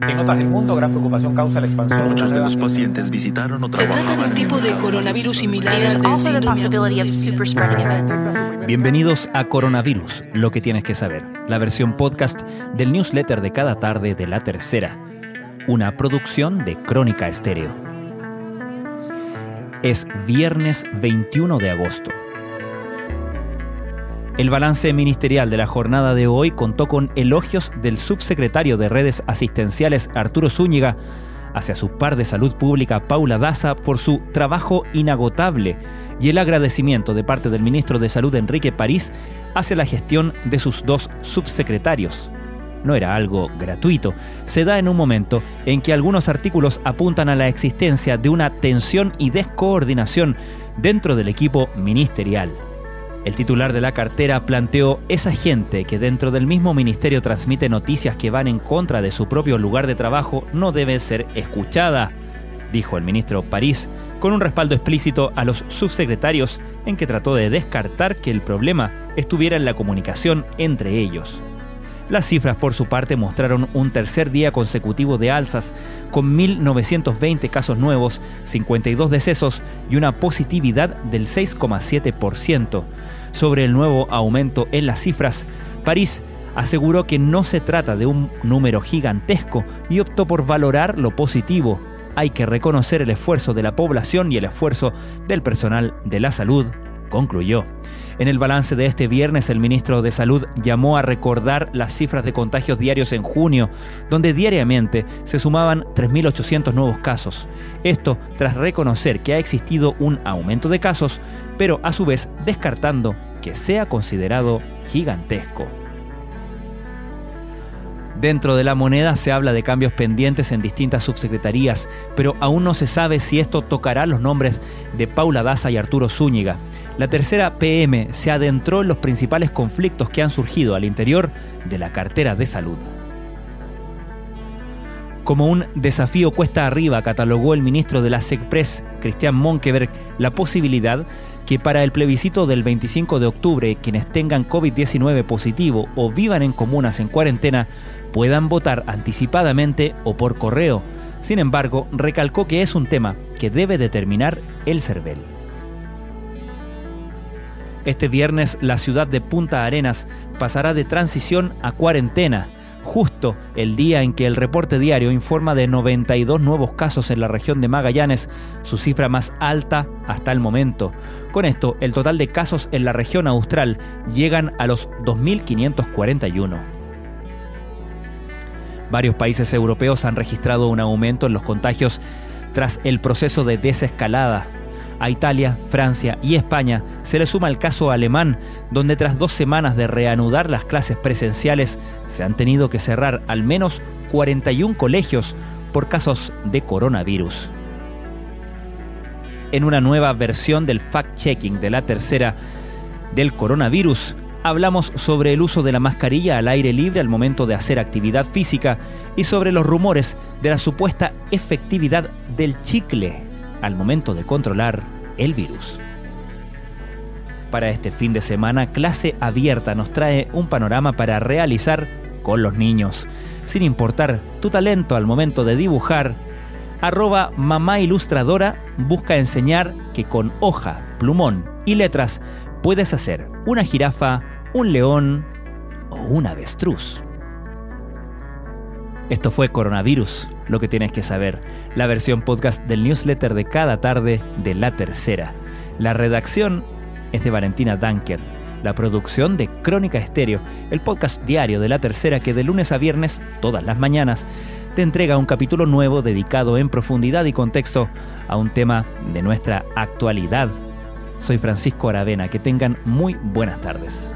En otras del mundo, gran preocupación causa la expansión. Muchos de los pacientes visitaron o Se trata de trabajaban un tipo de coronavirus similar. Bienvenidos a Coronavirus, lo que tienes que saber, la versión podcast del newsletter de cada tarde de la tercera, una producción de Crónica Estéreo. Es viernes 21 de agosto. El balance ministerial de la jornada de hoy contó con elogios del subsecretario de Redes Asistenciales Arturo Zúñiga hacia su par de salud pública Paula Daza por su trabajo inagotable y el agradecimiento de parte del ministro de Salud Enrique París hacia la gestión de sus dos subsecretarios. No era algo gratuito, se da en un momento en que algunos artículos apuntan a la existencia de una tensión y descoordinación dentro del equipo ministerial. El titular de la cartera planteó esa gente que dentro del mismo ministerio transmite noticias que van en contra de su propio lugar de trabajo no debe ser escuchada, dijo el ministro París, con un respaldo explícito a los subsecretarios en que trató de descartar que el problema estuviera en la comunicación entre ellos. Las cifras por su parte mostraron un tercer día consecutivo de alzas, con 1.920 casos nuevos, 52 decesos y una positividad del 6,7%. Sobre el nuevo aumento en las cifras, París aseguró que no se trata de un número gigantesco y optó por valorar lo positivo. Hay que reconocer el esfuerzo de la población y el esfuerzo del personal de la salud, concluyó. En el balance de este viernes, el ministro de Salud llamó a recordar las cifras de contagios diarios en junio, donde diariamente se sumaban 3.800 nuevos casos. Esto tras reconocer que ha existido un aumento de casos, pero a su vez descartando que sea considerado gigantesco. Dentro de la moneda se habla de cambios pendientes en distintas subsecretarías, pero aún no se sabe si esto tocará los nombres de Paula Daza y Arturo Zúñiga. La tercera PM se adentró en los principales conflictos que han surgido al interior de la cartera de salud. Como un desafío cuesta arriba, catalogó el ministro de la SECPRES, Cristian Monkeberg, la posibilidad que para el plebiscito del 25 de octubre quienes tengan COVID-19 positivo o vivan en comunas en cuarentena puedan votar anticipadamente o por correo. Sin embargo, recalcó que es un tema que debe determinar el CERVEL. Este viernes la ciudad de Punta Arenas pasará de transición a cuarentena, justo el día en que el reporte diario informa de 92 nuevos casos en la región de Magallanes, su cifra más alta hasta el momento. Con esto, el total de casos en la región austral llegan a los 2.541. Varios países europeos han registrado un aumento en los contagios tras el proceso de desescalada. A Italia, Francia y España se le suma el caso alemán, donde tras dos semanas de reanudar las clases presenciales se han tenido que cerrar al menos 41 colegios por casos de coronavirus. En una nueva versión del fact-checking de la tercera del coronavirus, hablamos sobre el uso de la mascarilla al aire libre al momento de hacer actividad física y sobre los rumores de la supuesta efectividad del chicle al momento de controlar el virus. Para este fin de semana, Clase Abierta nos trae un panorama para realizar con los niños. Sin importar tu talento al momento de dibujar, arroba mamá ilustradora busca enseñar que con hoja, plumón y letras puedes hacer una jirafa, un león o un avestruz. Esto fue Coronavirus, lo que tienes que saber, la versión podcast del newsletter de cada tarde de la tercera. La redacción es de Valentina Danker, la producción de Crónica Estéreo, el podcast diario de la tercera que de lunes a viernes, todas las mañanas, te entrega un capítulo nuevo dedicado en profundidad y contexto a un tema de nuestra actualidad. Soy Francisco Aravena, que tengan muy buenas tardes.